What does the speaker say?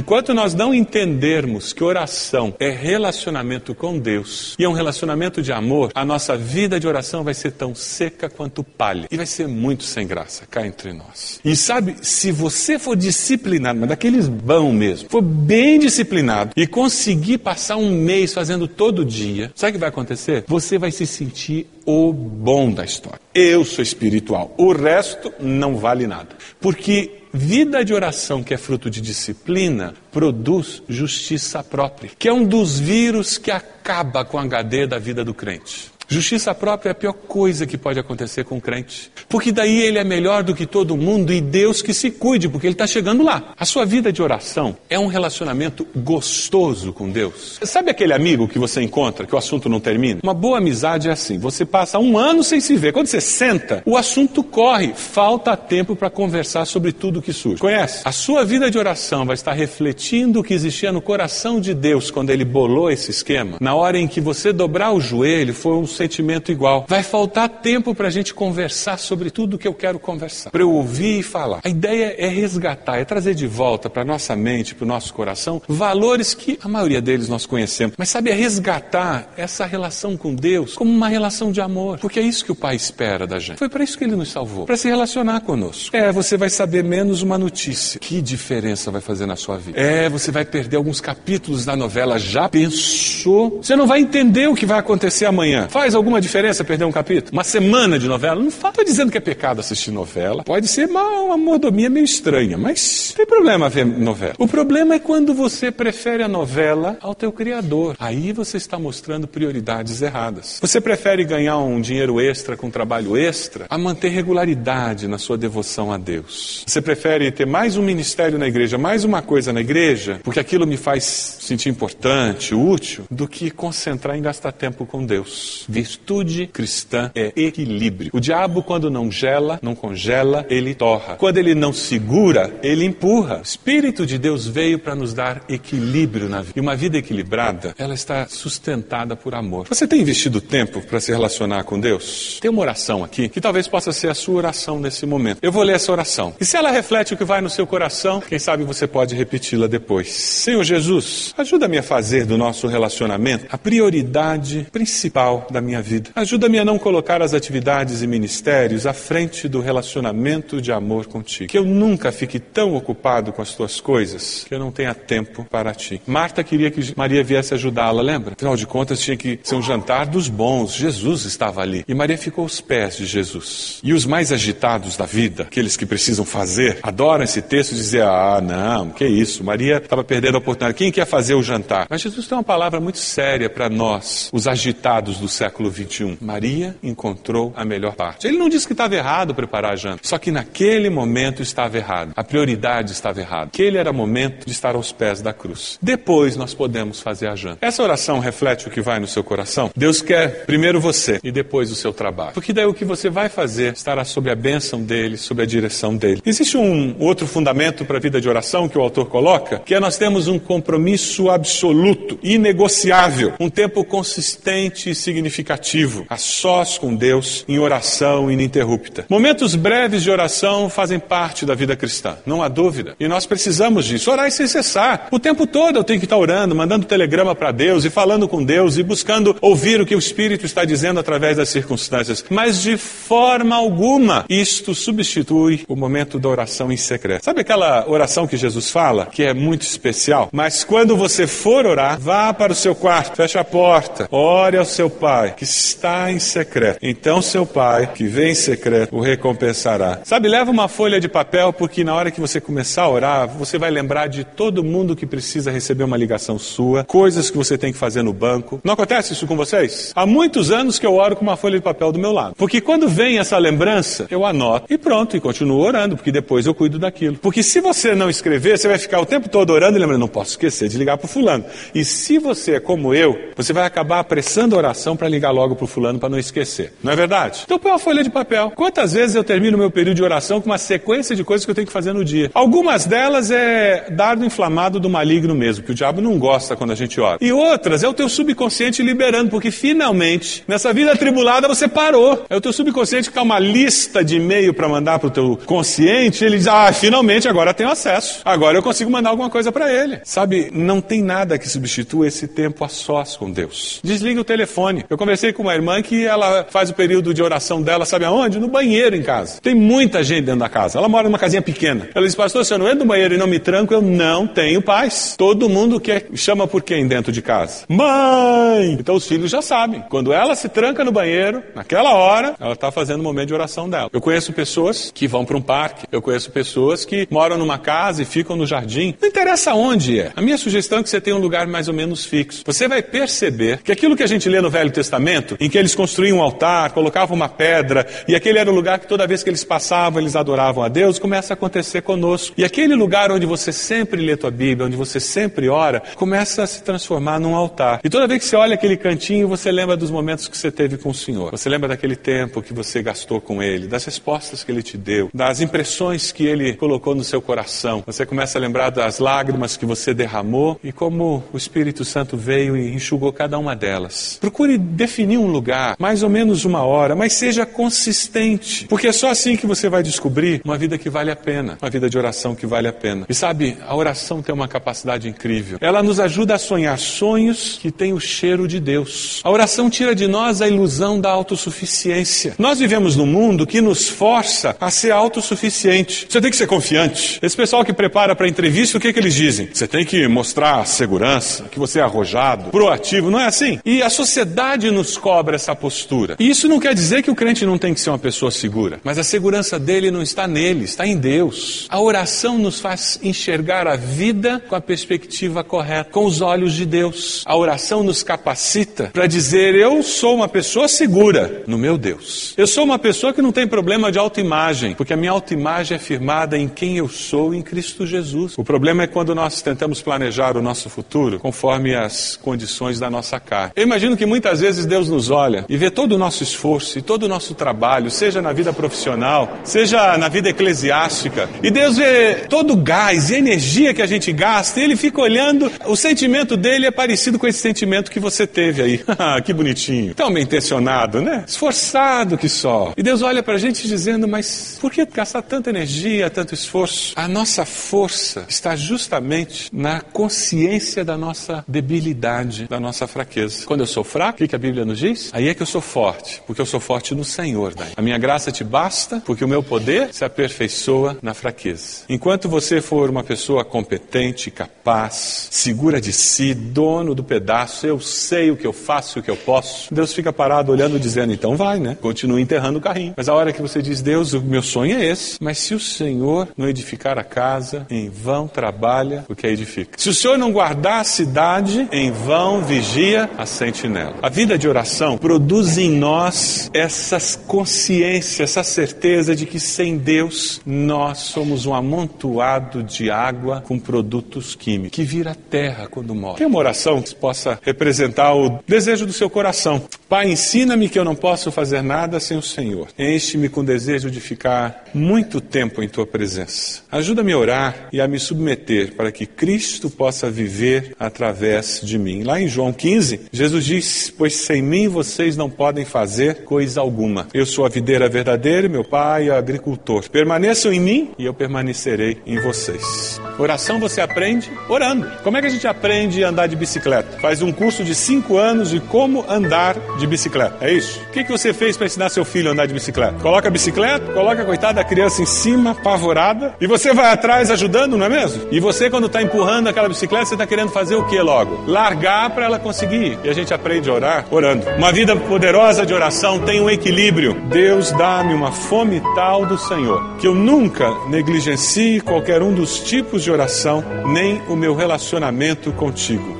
Enquanto nós não entendermos que oração é relacionamento com Deus e é um relacionamento de amor, a nossa vida de oração vai ser tão seca quanto palha e vai ser muito sem graça cá entre nós. E sabe, se você for disciplinado, mas daqueles bão mesmo, for bem disciplinado e conseguir passar um mês fazendo todo dia, sabe o que vai acontecer? Você vai se sentir o bom da história. Eu sou espiritual, o resto não vale nada. Porque Vida de oração que é fruto de disciplina produz justiça própria, que é um dos vírus que acaba com a HD da vida do crente. Justiça própria é a pior coisa que pode acontecer com o crente. Porque daí ele é melhor do que todo mundo e Deus que se cuide, porque ele está chegando lá. A sua vida de oração é um relacionamento gostoso com Deus. Sabe aquele amigo que você encontra, que o assunto não termina? Uma boa amizade é assim: você passa um ano sem se ver. Quando você senta, o assunto corre. Falta tempo para conversar sobre tudo que surge. Conhece? A sua vida de oração vai estar refletindo o que existia no coração de Deus quando ele bolou esse esquema. Na hora em que você dobrar o joelho, foi um sentimento igual. Vai faltar tempo para a gente conversar sobre tudo que eu quero conversar, para eu ouvir e falar. A ideia é resgatar, é trazer de volta para nossa mente, para o nosso coração, valores que a maioria deles nós conhecemos. Mas sabe, é resgatar essa relação com Deus como uma relação de amor, porque é isso que o Pai espera da gente. Foi para isso que Ele nos salvou, para se relacionar conosco. É, você vai saber menos uma notícia. Que diferença vai fazer na sua vida? É, você vai perder alguns capítulos da novela. Já pensou? Você não vai entender o que vai acontecer amanhã. Faz Faz alguma diferença perder um capítulo? Uma semana de novela? Não estou dizendo que é pecado assistir novela. Pode ser uma, uma mordomia meio estranha, mas não tem problema ver novela. O problema é quando você prefere a novela ao teu criador. Aí você está mostrando prioridades erradas. Você prefere ganhar um dinheiro extra com trabalho extra a manter regularidade na sua devoção a Deus. Você prefere ter mais um ministério na igreja, mais uma coisa na igreja, porque aquilo me faz sentir importante, útil, do que concentrar em gastar tempo com Deus. Virtude cristã é equilíbrio. O diabo, quando não gela, não congela, ele torra. Quando ele não segura, ele empurra. O Espírito de Deus veio para nos dar equilíbrio na vida. E uma vida equilibrada, ela está sustentada por amor. Você tem investido tempo para se relacionar com Deus? Tem uma oração aqui que talvez possa ser a sua oração nesse momento. Eu vou ler essa oração. E se ela reflete o que vai no seu coração, quem sabe você pode repeti-la depois. Senhor Jesus, ajuda-me a fazer do nosso relacionamento a prioridade principal da minha minha vida. Ajuda-me a não colocar as atividades e ministérios à frente do relacionamento de amor contigo. Que eu nunca fique tão ocupado com as tuas coisas que eu não tenha tempo para ti. Marta queria que Maria viesse ajudá-la, lembra? Afinal de contas, tinha que ser um jantar dos bons. Jesus estava ali. E Maria ficou aos pés de Jesus. E os mais agitados da vida, aqueles que precisam fazer, adoram esse texto e dizem: Ah, não, que isso. Maria estava perdendo a oportunidade. Quem quer fazer o jantar? Mas Jesus tem uma palavra muito séria para nós, os agitados do século século 21. Maria encontrou a melhor parte. Ele não disse que estava errado preparar a janta, só que naquele momento estava errado. A prioridade estava errada. Aquele era o momento de estar aos pés da cruz. Depois nós podemos fazer a janta. Essa oração reflete o que vai no seu coração? Deus quer primeiro você e depois o seu trabalho. Porque daí o que você vai fazer estará sob a bênção dele, sob a direção dele. Existe um outro fundamento para a vida de oração que o autor coloca, que é nós temos um compromisso absoluto, inegociável, um tempo consistente e significativo significativo, a sós com Deus, em oração ininterrupta. Momentos breves de oração fazem parte da vida cristã, não há dúvida. E nós precisamos disso. Orar sem cessar. O tempo todo eu tenho que estar orando, mandando telegrama para Deus e falando com Deus e buscando ouvir o que o Espírito está dizendo através das circunstâncias. Mas de forma alguma isto substitui o momento da oração em secreto. Sabe aquela oração que Jesus fala, que é muito especial? Mas quando você for orar, vá para o seu quarto, feche a porta, ore ao seu pai que está em secreto. Então seu pai, que vem em secreto, o recompensará. Sabe, leva uma folha de papel, porque na hora que você começar a orar, você vai lembrar de todo mundo que precisa receber uma ligação sua, coisas que você tem que fazer no banco. Não acontece isso com vocês? Há muitos anos que eu oro com uma folha de papel do meu lado. Porque quando vem essa lembrança, eu anoto e pronto, e continuo orando, porque depois eu cuido daquilo. Porque se você não escrever, você vai ficar o tempo todo orando e lembrando, não posso esquecer de ligar para fulano. E se você é como eu, você vai acabar apressando a oração para ligar ligar logo pro fulano para não esquecer. Não é verdade? Então põe uma folha de papel. Quantas vezes eu termino meu período de oração com uma sequência de coisas que eu tenho que fazer no dia? Algumas delas é dardo inflamado do maligno mesmo, que o diabo não gosta quando a gente ora. E outras é o teu subconsciente liberando, porque finalmente, nessa vida atribulada, você parou. É o teu subconsciente que tá uma lista de e-mail para mandar pro teu consciente, ele diz: "Ah, finalmente agora tenho acesso. Agora eu consigo mandar alguma coisa para ele". Sabe, não tem nada que substitua esse tempo a sós com Deus. Desliga o telefone. Eu conversei com uma irmã que ela faz o período de oração dela, sabe aonde? No banheiro em casa. Tem muita gente dentro da casa. Ela mora numa casinha pequena. Ela diz: "Pastor, se eu não entro no banheiro e não me tranco, eu não tenho paz". Todo mundo quer chama por quem dentro de casa? Mãe. Então os filhos já sabem. Quando ela se tranca no banheiro, naquela hora, ela está fazendo o momento de oração dela. Eu conheço pessoas que vão para um parque. Eu conheço pessoas que moram numa casa e ficam no jardim. Não interessa onde é. A minha sugestão é que você tenha um lugar mais ou menos fixo. Você vai perceber que aquilo que a gente lê no Velho Testamento, em que eles construíam um altar, colocavam uma pedra, e aquele era o lugar que toda vez que eles passavam, eles adoravam a Deus, começa a acontecer conosco. E aquele lugar onde você sempre lê tua Bíblia, onde você sempre ora, começa a se transformar num altar. E toda vez que você olha aquele cantinho, você lembra dos momentos que você teve com o Senhor. Você lembra daquele tempo que você gastou com Ele, das respostas que Ele te deu, das impressões que Ele colocou no seu coração. Você começa a lembrar das lágrimas que você derramou e como o Espírito Santo veio e enxugou cada uma delas. Procure definir um lugar, mais ou menos uma hora, mas seja consistente, porque é só assim que você vai descobrir uma vida que vale a pena, uma vida de oração que vale a pena. E sabe, a oração tem uma capacidade incrível. Ela nos ajuda a sonhar sonhos que têm o cheiro de Deus. A oração tira de nós a ilusão da autossuficiência. Nós vivemos num mundo que nos força a ser autossuficiente. Você tem que ser confiante. Esse pessoal que prepara para entrevista, o que, que eles dizem? Você tem que mostrar segurança, que você é arrojado, proativo, não é assim? E a sociedade nos cobra essa postura. E isso não quer dizer que o crente não tem que ser uma pessoa segura, mas a segurança dele não está nele, está em Deus. A oração nos faz enxergar a vida com a perspectiva correta, com os olhos de Deus. A oração nos capacita para dizer: Eu sou uma pessoa segura no meu Deus. Eu sou uma pessoa que não tem problema de autoimagem, porque a minha autoimagem é firmada em quem eu sou em Cristo Jesus. O problema é quando nós tentamos planejar o nosso futuro conforme as condições da nossa carne. Eu imagino que muitas vezes Deus nos olha e vê todo o nosso esforço e todo o nosso trabalho, seja na vida profissional, seja na vida eclesiástica, e Deus vê todo o gás e energia que a gente gasta, e Ele fica olhando, o sentimento dele é parecido com esse sentimento que você teve aí. que bonitinho. Tão bem intencionado, né? Esforçado que só. E Deus olha pra gente dizendo, mas por que gastar tanta energia, tanto esforço? A nossa força está justamente na consciência da nossa debilidade, da nossa fraqueza. Quando eu sou fraco, o que, que a Bíblia nos diz? Aí é que eu sou forte, porque eu sou forte no Senhor. Daí. A minha graça te basta, porque o meu poder se aperfeiçoa na fraqueza. Enquanto você for uma pessoa competente, capaz, segura de si, dono do pedaço, eu sei o que eu faço, o que eu posso, Deus fica parado olhando dizendo, então vai, né? Continua enterrando o carrinho. Mas a hora que você diz, Deus, o meu sonho é esse, mas se o Senhor não edificar a casa, em vão trabalha o que a edifica. Se o Senhor não guardar a cidade, em vão vigia a sentinela. A vida de oração produz em nós essas consciências, essa certeza de que sem Deus nós somos um amontoado de água com produtos químicos que vira terra quando morre. Tem uma oração que possa representar o desejo do seu coração. Pai, ensina-me que eu não posso fazer nada sem o Senhor. Enche-me com desejo de ficar muito tempo em tua presença. Ajuda-me a orar e a me submeter para que Cristo possa viver através de mim. Lá em João 15, Jesus diz: Pois sem mim vocês não podem fazer coisa alguma. Eu sou a videira verdadeira, meu pai é agricultor. Permaneçam em mim e eu permanecerei em vocês. Oração você aprende orando. Como é que a gente aprende a andar de bicicleta? Faz um curso de cinco anos de como andar de bicicleta. É isso? O que, que você fez para ensinar seu filho a andar de bicicleta? Coloca a bicicleta, coloca a coitada da criança em cima, apavorada, e você vai atrás ajudando, não é mesmo? E você, quando está empurrando aquela bicicleta, você está querendo fazer o que logo? Largar para ela conseguir ir. E a gente aprende a orar orando. Uma vida poderosa de oração tem um equilíbrio. Deus dá-me uma fome tal do Senhor, que eu nunca negligencie qualquer um dos tipos de oração, nem o meu relacionamento contigo.